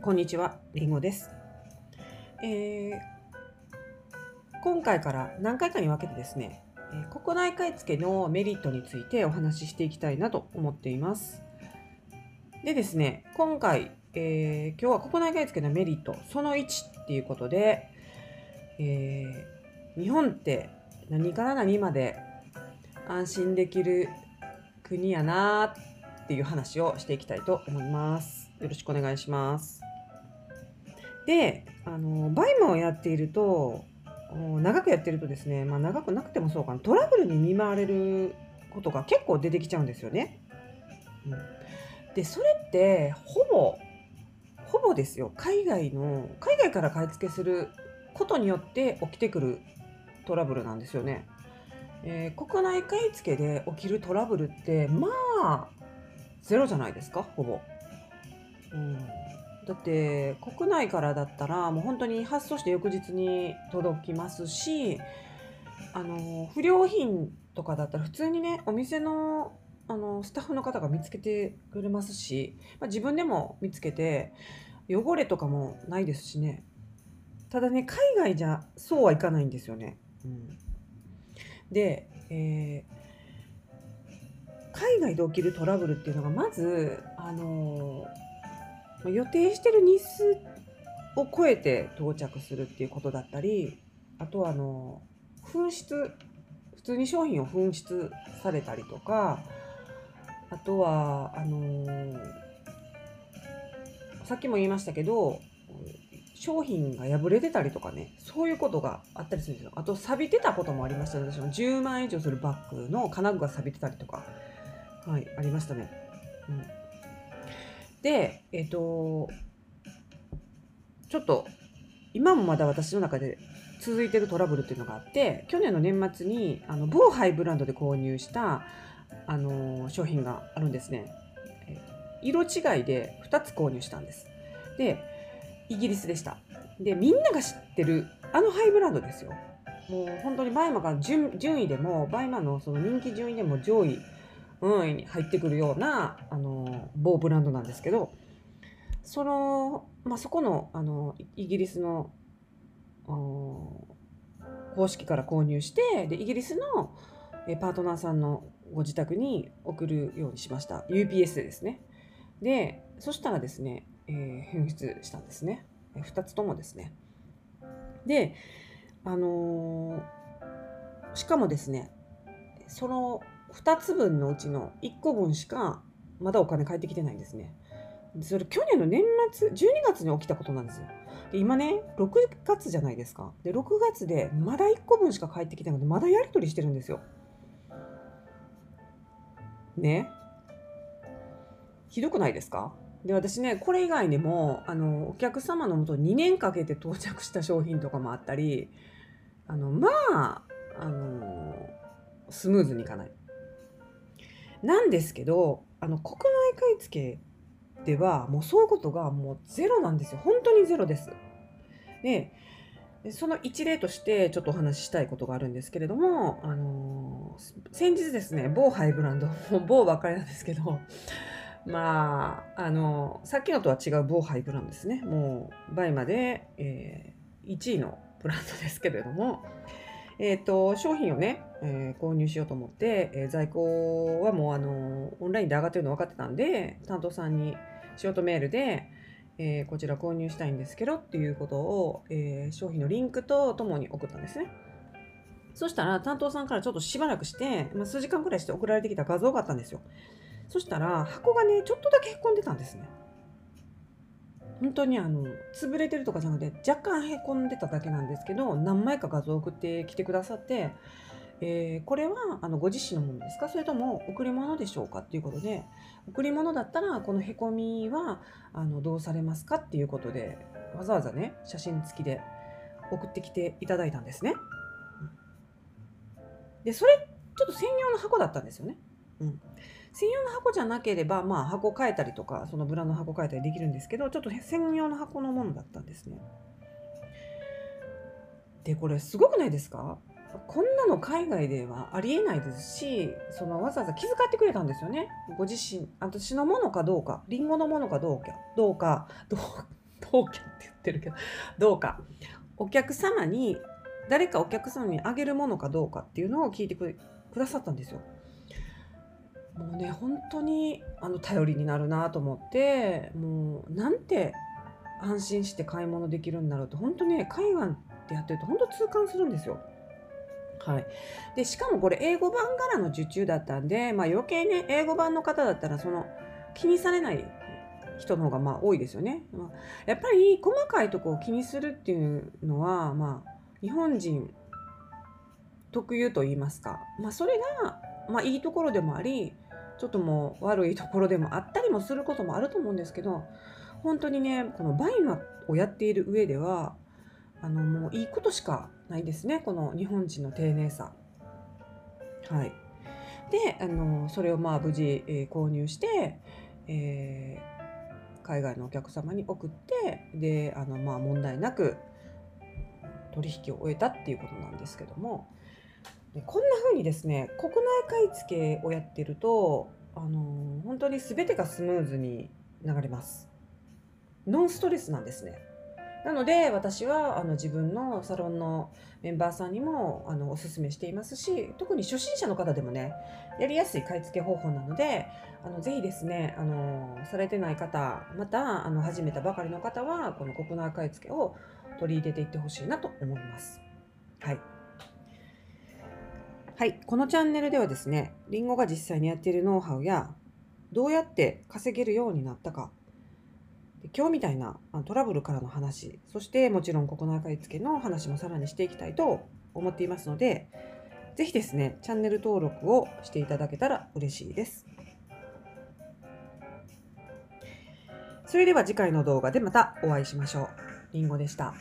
こんにちは、りんごです。えー今回から何回かに分けてですね、え国内買い付けのメリットについてお話ししていきたいなと思っています。でですね、今回、えー今日は国内買い付けのメリットその1っていうことで、えー日本って何から何まで安心できる国やなっていう話をしていきたいと思います。よろしくお願いします。で、あの、 BUYMA をやっていると、長くやってるとですね、まあ長くなくてもそうかな、トラブルに見舞われることが結構出てきちゃうんですよね。うん、で、それって、ほぼ、ほぼですよ、海外の、海外から買い付けすることによって起きてくるトラブルなんですよね。えー国内買い付けで起きるトラブルって、まあ、ゼロじゃないですか、ほぼ。うん、だって国内からだったらもう本当に発送して翌日に届きますしあの不良品とかだったら普通にねお店のあのスタッフの方が見つけてくれますし、まあ、自分でも見つけて汚れとかもないですしねただね海外じゃそうはいかないんですよね。うん、で、えー海外で起きるトラブルっていうのがまずあのまあ予定してる日数を超えて到着するっていうことだったりあとはあの紛失普通に商品を紛失されたりとかあとはあのさっきも言いましたけど商品が破れてたりとかねそういうことがあったりするんですよ。あと錆びてたこともありましたね。私も10万円以上するバッグの金具が錆びてたりとかはいありましたね、うん、でえっ、とちょっと今もまだ私の中で続いてるトラブルっていうのがあって去年の年末にあの某ハイブランドで購入したあの商品があるんですね。色違いで2つ購入したんです。でイギリスでした。でみんなが知ってるあのハイブランドですよ。もう本当に BUYMA が順順位でも BUYMA のその人気順位でも上位運位に入ってくるようなあの某ブランドなんですけどその、まあ、そこのあのイギリスの公式から購入してでイギリスのパートナーさんのご自宅に送るようにしました。UPS ですね。でそしたらですね、えー紛失したんですね。2つともですね。であのーしかもですねその2つ分のうちの1個分しかまだお金返ってきてないんですね。それ去年の年末12月に起きたことなんですよ。で今ね6月じゃないですか。で6月でまだ1個分しか返ってきてないのでまだやり取りしてるんですよ。ね？ひどくないですか？で私ねこれ以外にもあのお客様のもと2年かけて到着した商品とかもあったりあのまああのスムーズにいかない。なんですけどあの国内買い付けではもうそういうことがもうゼロなんですよ。本当にゼロです。でその一例としてちょっとお話ししたいことがあるんですけれども、あの先日ですね某ハイブランドもう某ばっかりなんですけどまあ、あのさっきのとは違う某ハイブランドですね。もう BUYMA で、えー1位のブランドですけれども、えー、と商品をね、えー購入しようと思って、えー在庫はもうあのオンラインで上がってるの分かってたんで担当さんに仕事メールで、えーこちら購入したいんですけどっていうことを、えー商品のリンクとともに送ったんですね。そしたら担当さんからちょっとしばらくして、まあ、数時間くらいして送られてきた画像があったんですよ。そしたら箱がねちょっとだけへこんでたんですね。本当にあの潰れてるとかじゃなくて若干へこんでただけなんですけど何枚か画像送ってきてくださって、えーこれはあのご自身のものですか？それとも贈り物でしょうかっていうことで贈り物だったらこのへこみはあのどうされますかっていうことでわざわざね写真付きで送ってきていただいたんですね。でそれちょっと専用の箱だったんですよね。うん、専用の箱じゃなければ、まあ、箱変えたりとかそのブランドの箱変えたりできるんですけどちょっと専用の箱のものだったんですね。でこれすごくないですか？こんなの海外ではありえないですしそのわざわざ気遣ってくれたんですよねご自身私のものかどうかリンゴのものかどうかどうかどう当家って言ってるけどどうかお客様に誰かお客様にあげるものかどうかっていうのを聞いてくださったんですよ。もうね本当にあの頼りになるなと思ってもうなんて安心して買い物できるんだろうと本当ね海岸ってやってると本当痛感するんですよ。はい、でしかもこれ英語版からの受注だったんで、まあ、余計ね英語版の方だったらその気にされない人の方がまあ多いですよね。まあ、やっぱり細かいとこを気にするっていうのは、まあ、日本人特有と言いますか、まあ、それが、まあ、いいところでもありちょっともう悪いところでもあったりもすることもあると思うんですけど本当にねこの BUYMA をやっている上ではあのもういいことしかないですねこの日本人の丁寧さ。はい、であのそれをまあ無事、えー、購入して、えー、海外のお客様に送ってであのまあ問題なく取引を終えたっていうことなんですけどもこんな風にですね国内買い付けをやってるとあの本当に全てがスムーズに流れます。ノンストレスなんですね。なので私はあの自分のサロンのメンバーさんにもあのおすすめしていますし特に初心者の方でもねやりやすい買い付け方法なのであのぜひですねあのされてない方またあの始めたばかりの方はこの国内買い付けを取り入れていってほしいなと思います。はい。はい。このチャンネルではですね、りんごが実際にやっているノウハウや、どうやって稼げるようになったか、今日みたいなトラブルからの話、そしてもちろん国内買い付けの話もさらにしていきたいと思っていますので、ぜひですね、チャンネル登録をしていただけたら嬉しいです。それでは次回の動画でまたお会いしましょう。りんごでした。